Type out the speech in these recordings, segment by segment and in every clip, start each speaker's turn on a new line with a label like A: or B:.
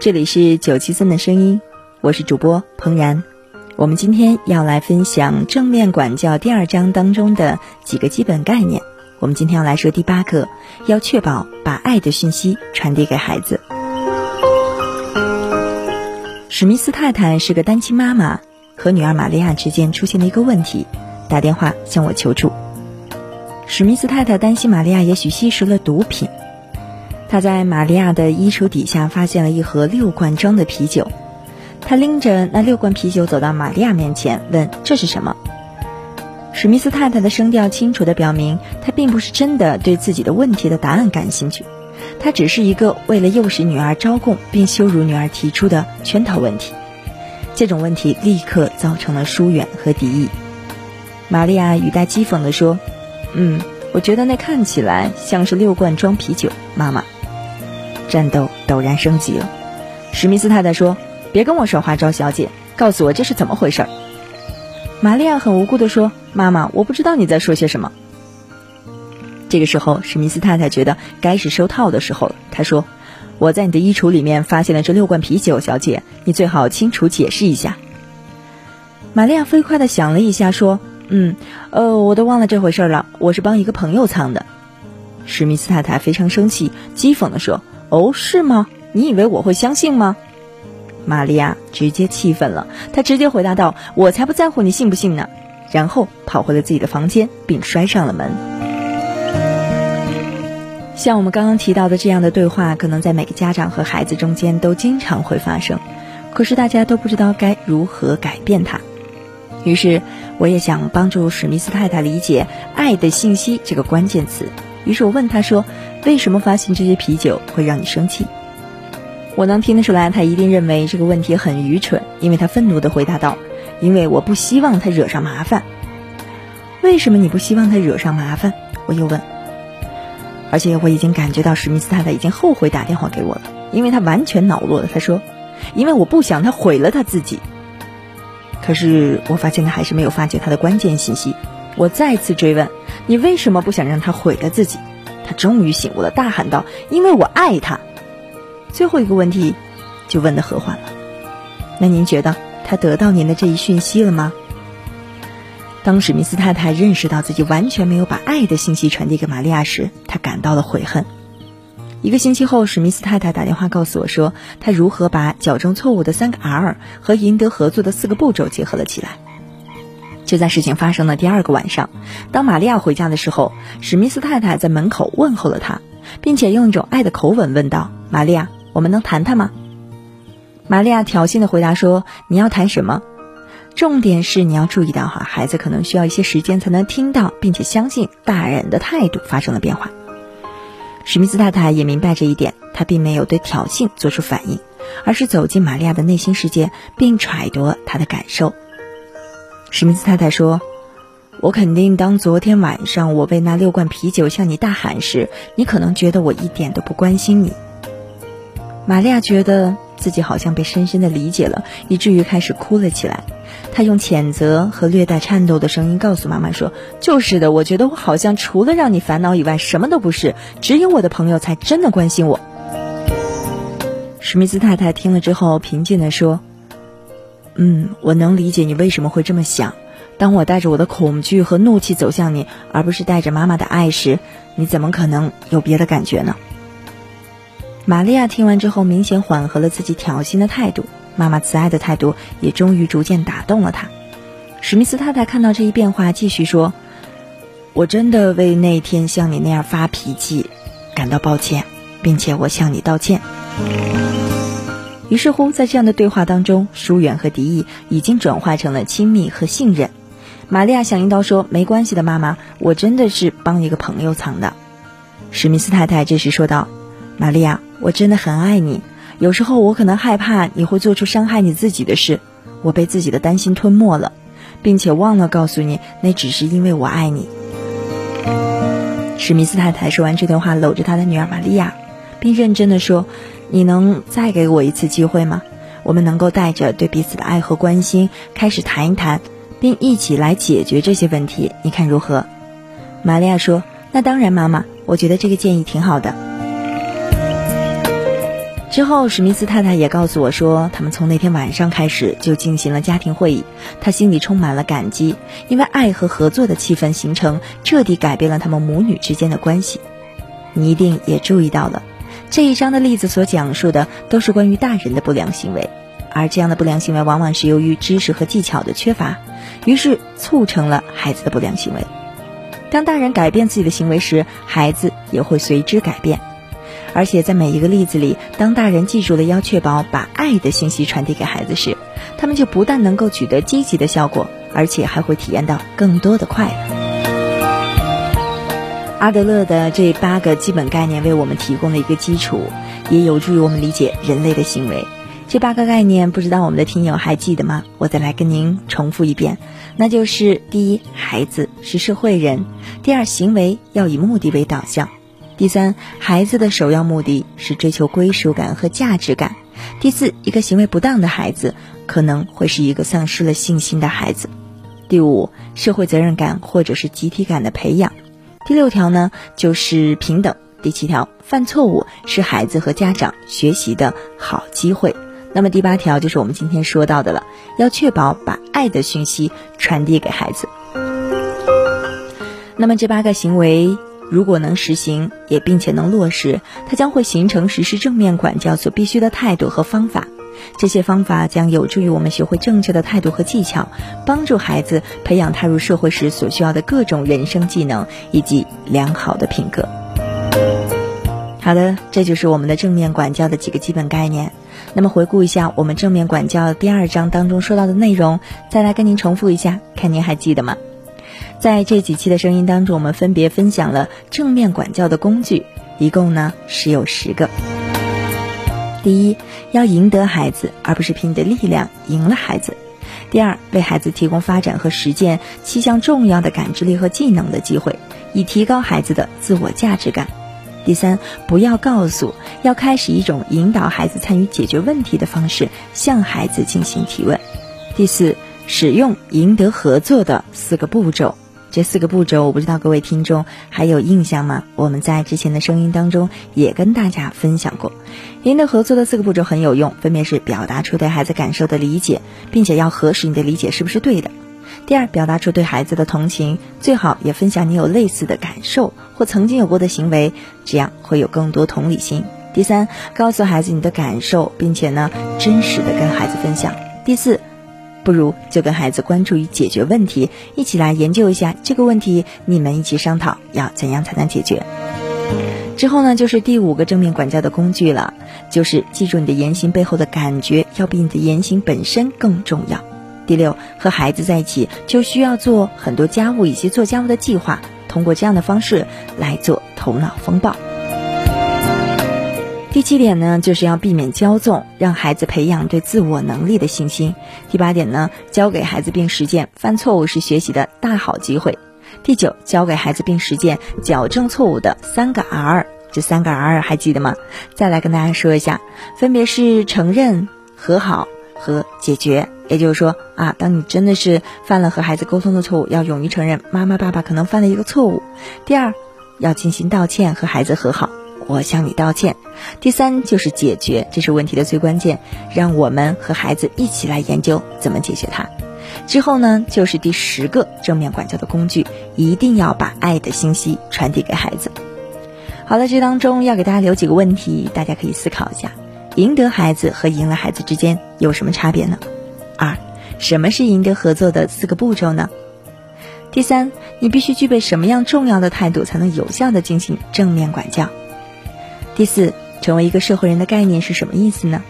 A: 这里是九七三的声音，我是主播彭然。我们今天要来分享正面管教第二章当中的几个基本概念。我们今天要来说第八个，要确保把爱的讯息传递给孩子。史密斯太太是个单亲妈妈，和女儿玛利亚之间出现了一个问题，打电话向我求助。史密斯太太担心玛利亚也许吸食了毒品。他在玛利亚的衣橱底下发现了一盒六罐装的啤酒，他拎着那六罐啤酒走到玛利亚面前，问：“这是什么？”史密斯太太的声调清楚地表明，她并不是真的对自己的问题的答案感兴趣，她只是一个为了诱使女儿招供并羞辱女儿提出的圈套问题。这种问题立刻造成了疏远和敌意。玛利亚语带讥讽地说：“嗯，我觉得那看起来像是六罐装啤酒，妈妈。”战斗陡然升级了。史密斯太太说：“别跟我说花招小姐，告诉我这是怎么回事。”玛利亚很无辜地说：“妈妈，我不知道你在说些什么。”这个时候，史密斯太太觉得该是收套的时候了。她说：“我在你的衣橱里面发现了这六罐啤酒，小姐，你最好清楚解释一下。”玛利亚飞快地想了一下，说：“嗯，呃，我都忘了这回事了。我是帮一个朋友藏的。”史密斯太太非常生气，讥讽地说。哦，是吗？你以为我会相信吗？玛利亚直接气愤了，她直接回答道：“我才不在乎你信不信呢！”然后跑回了自己的房间，并摔上了门。像我们刚刚提到的这样的对话，可能在每个家长和孩子中间都经常会发生，可是大家都不知道该如何改变它。于是，我也想帮助史密斯太太理解“爱的信息”这个关键词。于是我问他说：“为什么发现这些啤酒会让你生气？”我能听得出来，他一定认为这个问题很愚蠢，因为他愤怒地回答道：“因为我不希望他惹上麻烦。”为什么你不希望他惹上麻烦？我又问。而且我已经感觉到史密斯太太已经后悔打电话给我了，因为他完全恼怒了。他说：“因为我不想他毁了他自己。”可是我发现他还是没有发觉他的关键信息。我再次追问。你为什么不想让他毁了自己？他终于醒悟了，大喊道：“因为我爱他。”最后一个问题就问的和缓了。那您觉得他得到您的这一讯息了吗？当史密斯太太认识到自己完全没有把爱的信息传递给玛利亚时，她感到了悔恨。一个星期后，史密斯太太打电话告诉我说，她如何把矫正错误的三个 R 和赢得合作的四个步骤结合了起来。就在事情发生的第二个晚上，当玛利亚回家的时候，史密斯太太在门口问候了她，并且用一种爱的口吻问道：“玛利亚，我们能谈谈吗？”玛利亚挑衅的回答说：“你要谈什么？重点是你要注意到哈，孩子可能需要一些时间才能听到，并且相信大人的态度发生了变化。”史密斯太太也明白这一点，她并没有对挑衅做出反应，而是走进玛利亚的内心世界，并揣度她的感受。史密斯太太说：“我肯定，当昨天晚上我为那六罐啤酒向你大喊时，你可能觉得我一点都不关心你。”玛利亚觉得自己好像被深深的理解了，以至于开始哭了起来。她用谴责和略带颤抖的声音告诉妈妈说：“就是的，我觉得我好像除了让你烦恼以外，什么都不是。只有我的朋友才真的关心我。”史密斯太太听了之后，平静地说。嗯，我能理解你为什么会这么想。当我带着我的恐惧和怒气走向你，而不是带着妈妈的爱时，你怎么可能有别的感觉呢？玛利亚听完之后，明显缓和了自己挑衅的态度，妈妈慈爱的态度也终于逐渐打动了她。史密斯太太看到这一变化，继续说：“我真的为那天像你那样发脾气感到抱歉，并且我向你道歉。”于是乎，在这样的对话当中，疏远和敌意已经转化成了亲密和信任。玛利亚响应道说：“没关系的，妈妈，我真的是帮一个朋友藏的。”史密斯太太这时说道：“玛利亚，我真的很爱你。有时候我可能害怕你会做出伤害你自己的事，我被自己的担心吞没了，并且忘了告诉你，那只是因为我爱你。”史密斯太太说完这段话，搂着她的女儿玛利亚，并认真的说：“你能再给我一次机会吗？我们能够带着对彼此的爱和关心，开始谈一谈。”并一起来解决这些问题，你看如何？玛利亚说：“那当然，妈妈，我觉得这个建议挺好的。”之后，史密斯太太也告诉我说，他们从那天晚上开始就进行了家庭会议。他心里充满了感激，因为爱和合作的气氛形成，彻底改变了他们母女之间的关系。你一定也注意到了，这一章的例子所讲述的都是关于大人的不良行为，而这样的不良行为往往是由于知识和技巧的缺乏。于是促成了孩子的不良行为。当大人改变自己的行为时，孩子也会随之改变。而且在每一个例子里，当大人记住了要确保把爱的信息传递给孩子时，他们就不但能够取得积极的效果，而且还会体验到更多的快乐。阿德勒的这八个基本概念为我们提供了一个基础，也有助于我们理解人类的行为。这八个概念，不知道我们的听友还记得吗？我再来跟您重复一遍，那就是第一，孩子是社会人；第二，行为要以目的为导向；第三，孩子的首要目的是追求归属感和价值感；第四，一个行为不当的孩子可能会是一个丧失了信心的孩子；第五，社会责任感或者是集体感的培养；第六条呢，就是平等；第七条，犯错误是孩子和家长学习的好机会。那么第八条就是我们今天说到的了，要确保把爱的讯息传递给孩子。那么这八个行为如果能实行，也并且能落实，它将会形成实施正面管教所必须的态度和方法。这些方法将有助于我们学会正确的态度和技巧，帮助孩子培养踏入社会时所需要的各种人生技能以及良好的品格。好的，这就是我们的正面管教的几个基本概念。那么回顾一下我们正面管教第二章当中说到的内容，再来跟您重复一下，看您还记得吗？在这几期的声音当中，我们分别分享了正面管教的工具，一共呢是有十个。第一，要赢得孩子，而不是凭你的力量赢了孩子；第二，为孩子提供发展和实践七项重要的感知力和技能的机会，以提高孩子的自我价值感。第三，不要告诉，要开始一种引导孩子参与解决问题的方式，向孩子进行提问。第四，使用赢得合作的四个步骤。这四个步骤，我不知道各位听众还有印象吗？我们在之前的声音当中也跟大家分享过，您的合作的四个步骤很有用，分别是表达出对孩子感受的理解，并且要核实你的理解是不是对的。第二，表达出对孩子的同情，最好也分享你有类似的感受或曾经有过的行为，这样会有更多同理心。第三，告诉孩子你的感受，并且呢，真实的跟孩子分享。第四，不如就跟孩子关注于解决问题，一起来研究一下这个问题，你们一起商讨要怎样才能解决。之后呢，就是第五个正面管教的工具了，就是记住你的言行背后的感觉，要比你的言行本身更重要。第六，和孩子在一起就需要做很多家务以及做家务的计划，通过这样的方式来做头脑风暴。第七点呢，就是要避免骄纵，让孩子培养对自我能力的信心。第八点呢，教给孩子并实践犯错误是学习的大好机会。第九，教给孩子并实践矫正错误的三个 R，这三个 R 还记得吗？再来跟大家说一下，分别是承认、和好和解决。也就是说啊，当你真的是犯了和孩子沟通的错误，要勇于承认妈妈、爸爸可能犯了一个错误。第二，要进行道歉，和孩子和好，我向你道歉。第三，就是解决，这是问题的最关键，让我们和孩子一起来研究怎么解决它。之后呢，就是第十个正面管教的工具，一定要把爱的信息传递给孩子。好了，这当中要给大家留几个问题，大家可以思考一下：赢得孩子和赢了孩子之间有什么差别呢？二，什么是赢得合作的四个步骤呢？第三，你必须具备什么样重要的态度，才能有效的进行正面管教？第四，成为一个社会人的概念是什么意思呢？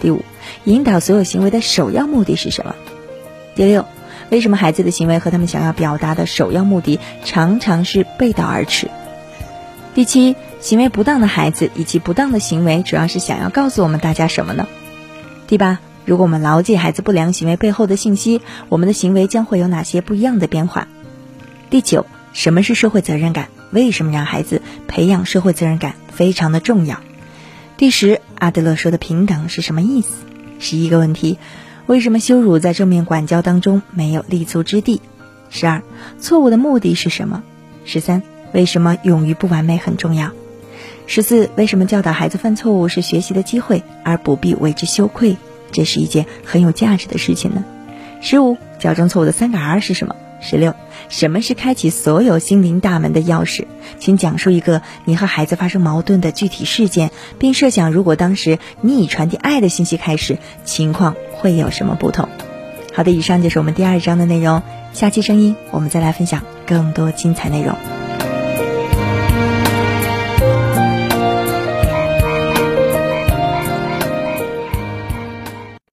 A: 第五，引导所有行为的首要目的是什么？第六，为什么孩子的行为和他们想要表达的首要目的常常是背道而驰？第七，行为不当的孩子以及不当的行为主要是想要告诉我们大家什么呢？第八，如果我们牢记孩子不良行为背后的信息，我们的行为将会有哪些不一样的变化？第九，什么是社会责任感？为什么让孩子培养社会责任感非常的重要？第十，阿德勒说的平等是什么意思？十一个问题，为什么羞辱在正面管教当中没有立足之地？十二，错误的目的是什么？十三，为什么勇于不完美很重要？十四，为什么教导孩子犯错误是学习的机会，而不必为之羞愧？这是一件很有价值的事情呢？十五，矫正错误的三个 R 是什么？十六，什么是开启所有心灵大门的钥匙？请讲述一个你和孩子发生矛盾的具体事件，并设想如果当时你以传递爱的信息开始，情况会有什么不同？好的，以上就是我们第二章的内容。下期声音我们再来分享更多精彩内容。